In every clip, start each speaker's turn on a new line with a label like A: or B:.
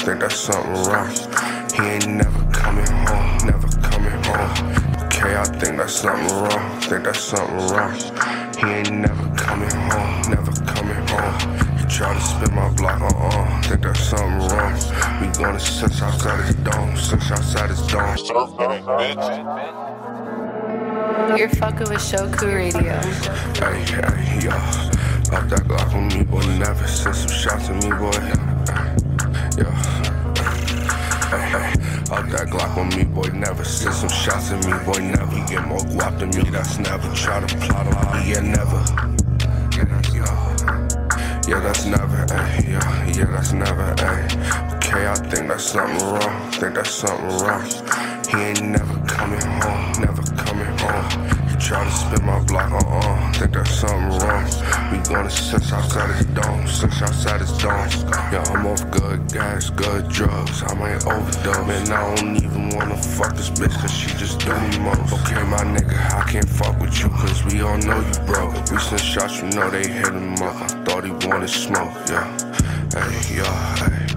A: Think that's something wrong. He ain't never coming home, never coming home. Okay, I think that's something wrong. Think that's something wrong. He ain't never coming home, never coming home. He try to spit my block, uh-uh. Think that's something wrong. We gonna search outside his dome, search outside his dome.
B: You're fucking with Shoku Radio.
A: Hey, hey, yo. Off that Glock on me, boy, never send some shots to me, boy. Hey, hey. That Glock on me, boy, never send some shots at me, boy, never. Get more guap than me, that's never. Try to plot on me, yeah, never. Yeah, that's never, ay, yeah, yeah, that's never, ay. Okay, I think that's something wrong, think that's something wrong. He ain't never coming home, never coming home. Try to spit my block, uh-uh, think that's something wrong. We gonna search outside his dome, search outside his dome. Yeah, I'm off good gas, good drugs, I might overdose. Man, I don't even wanna fuck this bitch, cause she just do me most. Okay, my nigga, I can't fuck with you, cause we all know you broke. We send shots, you know they hit him up. I thought he wanted smoke, yeah. Hey, yeah, hey.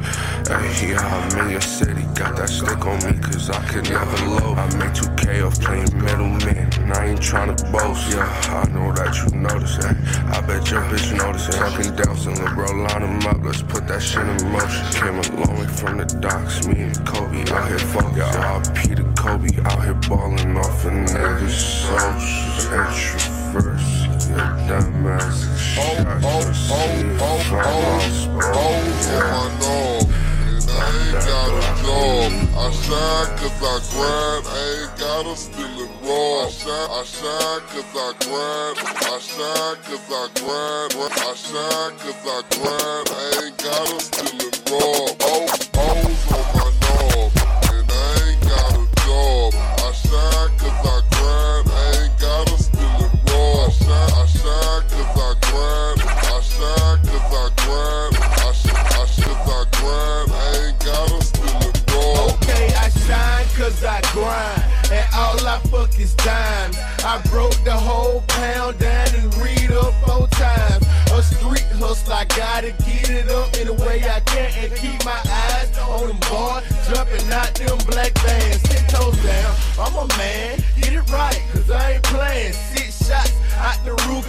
A: Hey, yeah, I'm in your city, got that stick on me, cause I could never load. I make 2K off playing middleman, I ain't tryna boast. Yeah, I know that you notice, hey. I bet your bitch notice, hey. Talking down, some bro, line him up, let's put that shit in motion. Came a long way from the docks, me and Kobe out here fuck. Yeah, RP to Kobe, out here balling off a nigga's socials. Entry first, you dumbass.
C: Oh, oh, oh, oh, oh, oh, for my dog. And I ain't got a job. I shine cause I grind. I ain't gotta steal it raw. I shine, I shine cause I grind. I shine cause I grind. I shine cause I grind. I ain't gotta steal it raw. Oh, O's on my knob. And I ain't got a job. I shine
D: dimes. I broke the whole pound down and read up four times. A street hustle, I gotta get it up in a way I can and keep my eyes on them boys jumping out them black bands. Ten toes down, I'm a man, get it right, cause I ain't playing.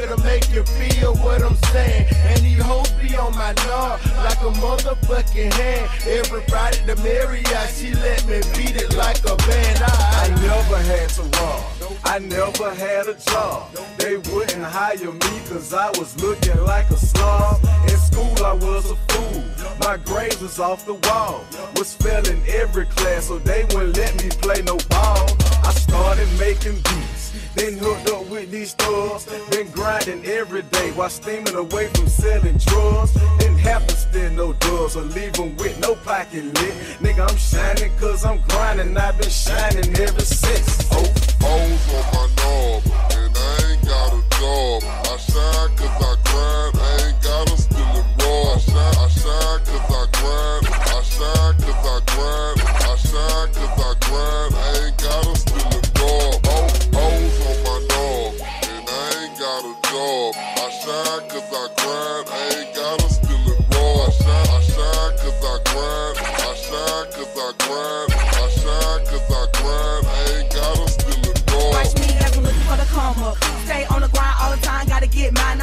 D: To make you feel what I'm saying. And these hoes be on my knob like a motherfucking hand. Every Friday the Marriott, she let me beat it like a band.
E: I
D: I,
E: never had to rob. I never had a job. They wouldn't hire me cause I was looking like a slob. In school I was a fool. My grades was off the wall. Was failing every class so they wouldn't let me play no ball. I started making beats. Then hooked up with these stores. Been grinding every day while steaming away from selling drugs. Didn't have to spend no dubs or leave them with no pocket lit. Nigga, I'm shining cause I'm grinding. I've been shining ever since. Oh,
C: O's on my knob,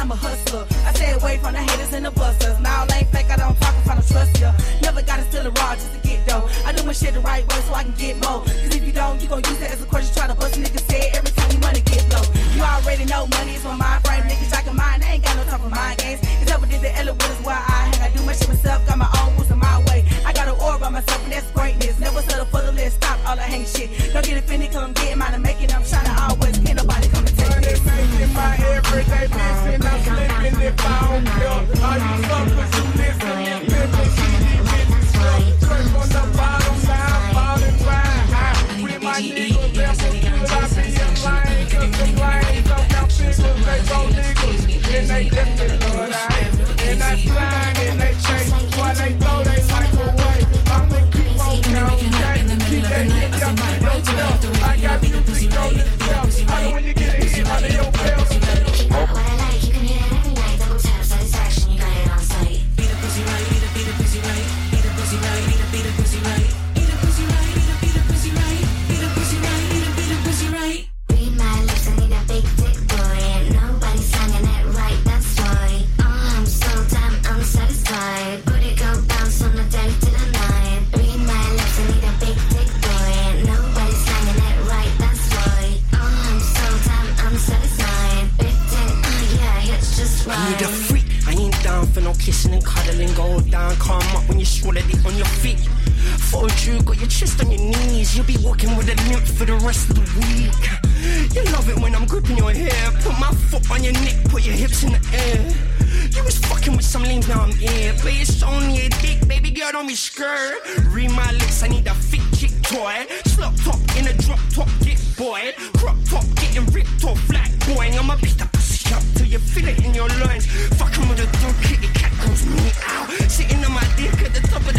F: I'm a hustler. I stay away from the haters and the busters. Now ain't fake, I don't talk if I don't trust ya. Never gotta steal a raw just to get dough. I do my shit the right way so I can get more. Cause if you don't, you gon' use it as a question, try to bust niggas head every time you money get low. You already know money is my mind frame, niggas jacking mine, I ain't got no time for mind games. It's never did the Ella us where I hang. I do my shit myself, got my own rules in my way. I got an aura by myself and that's greatness. Never settle for the list, stop all the hang shit. Don't get offended cause I'm getting mine and making I'm trying
D: my everyday mission. I'm slipping if I don't care. All you suckers
G: on your feet. Followed you, got your chest on your knees. You'll be walking with a limp for the rest of the week. You love it when I'm gripping your hair. Put my foot on your neck, put your hips in the air. You was fucking with some lanes, now I'm here. But it's only a dick, baby girl, don't be scared. Read my lips, I need a fit chick toy. Slop top in a drop top, get boy. Crop top, getting ripped off, black boy. I'ma beat the up till you feel it in your loins. Fucking with a dog, kitty cat comes me out. Sitting on my dick at the top of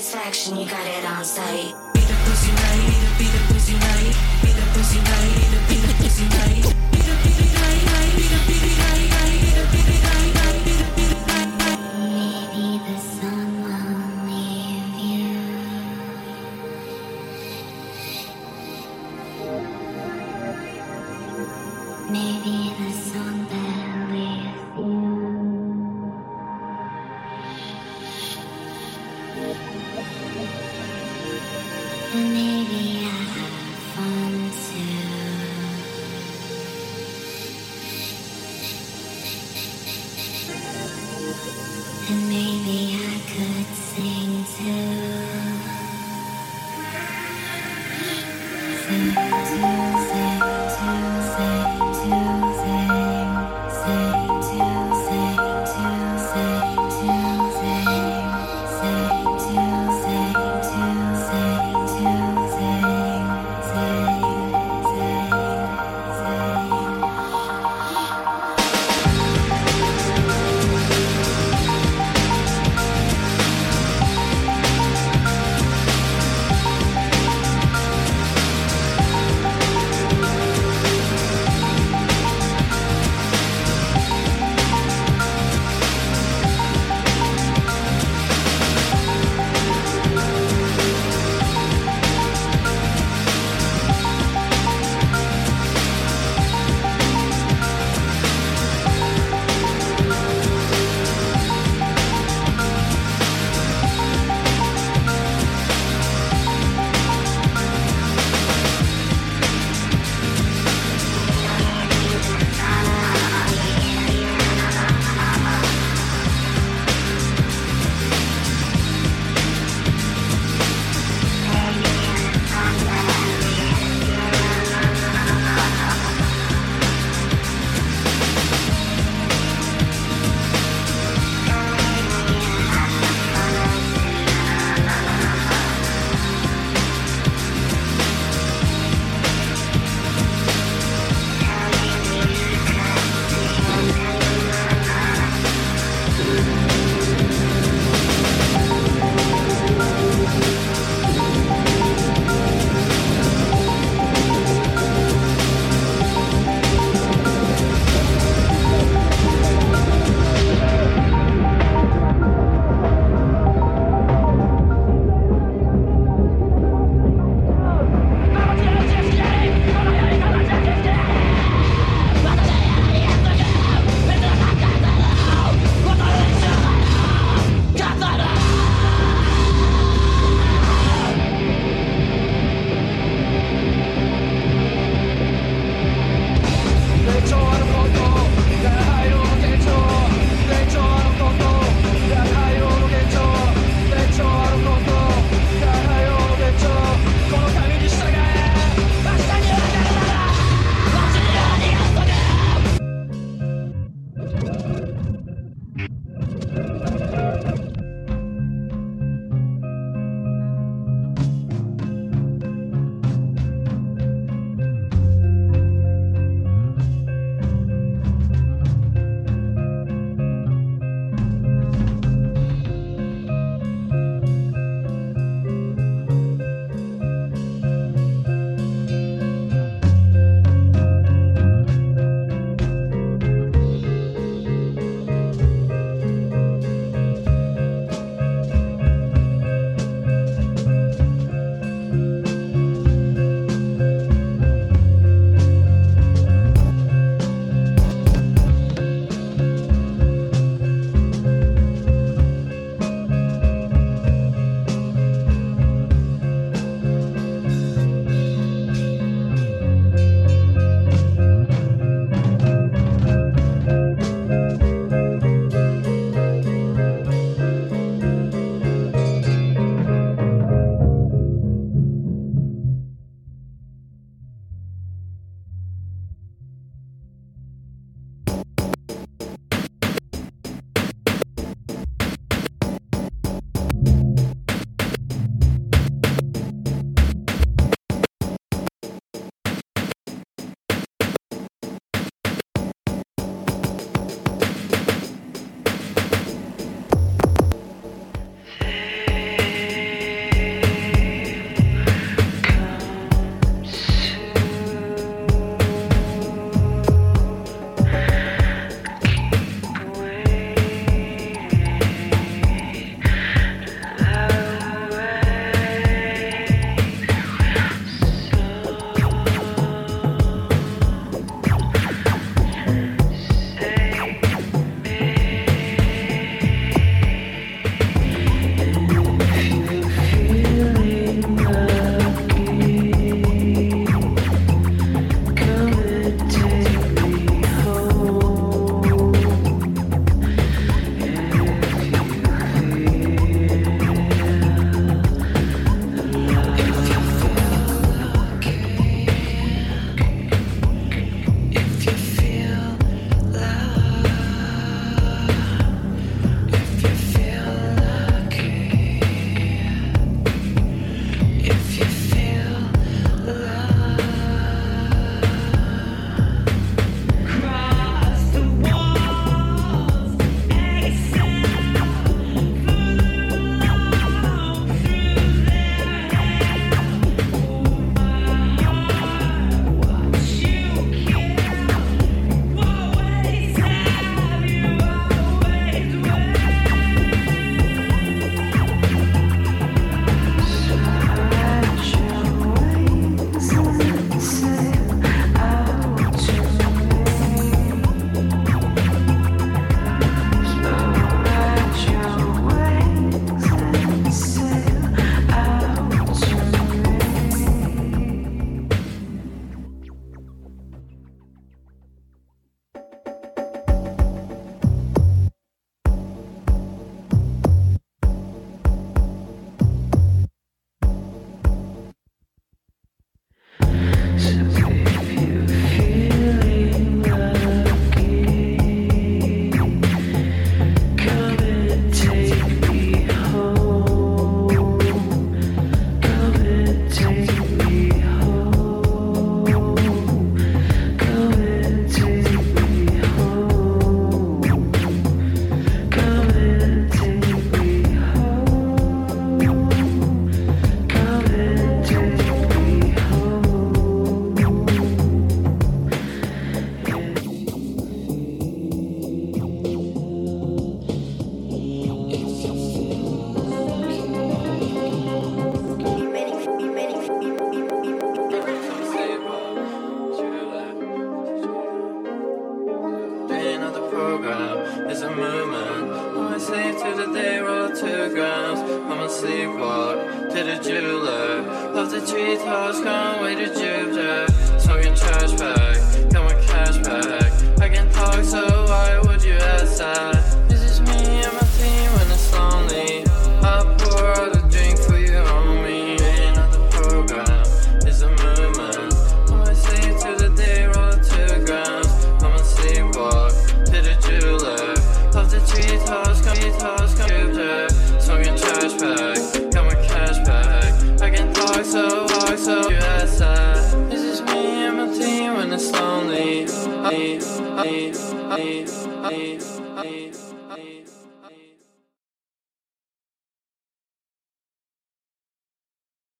H: satisfaction, you got it on sight.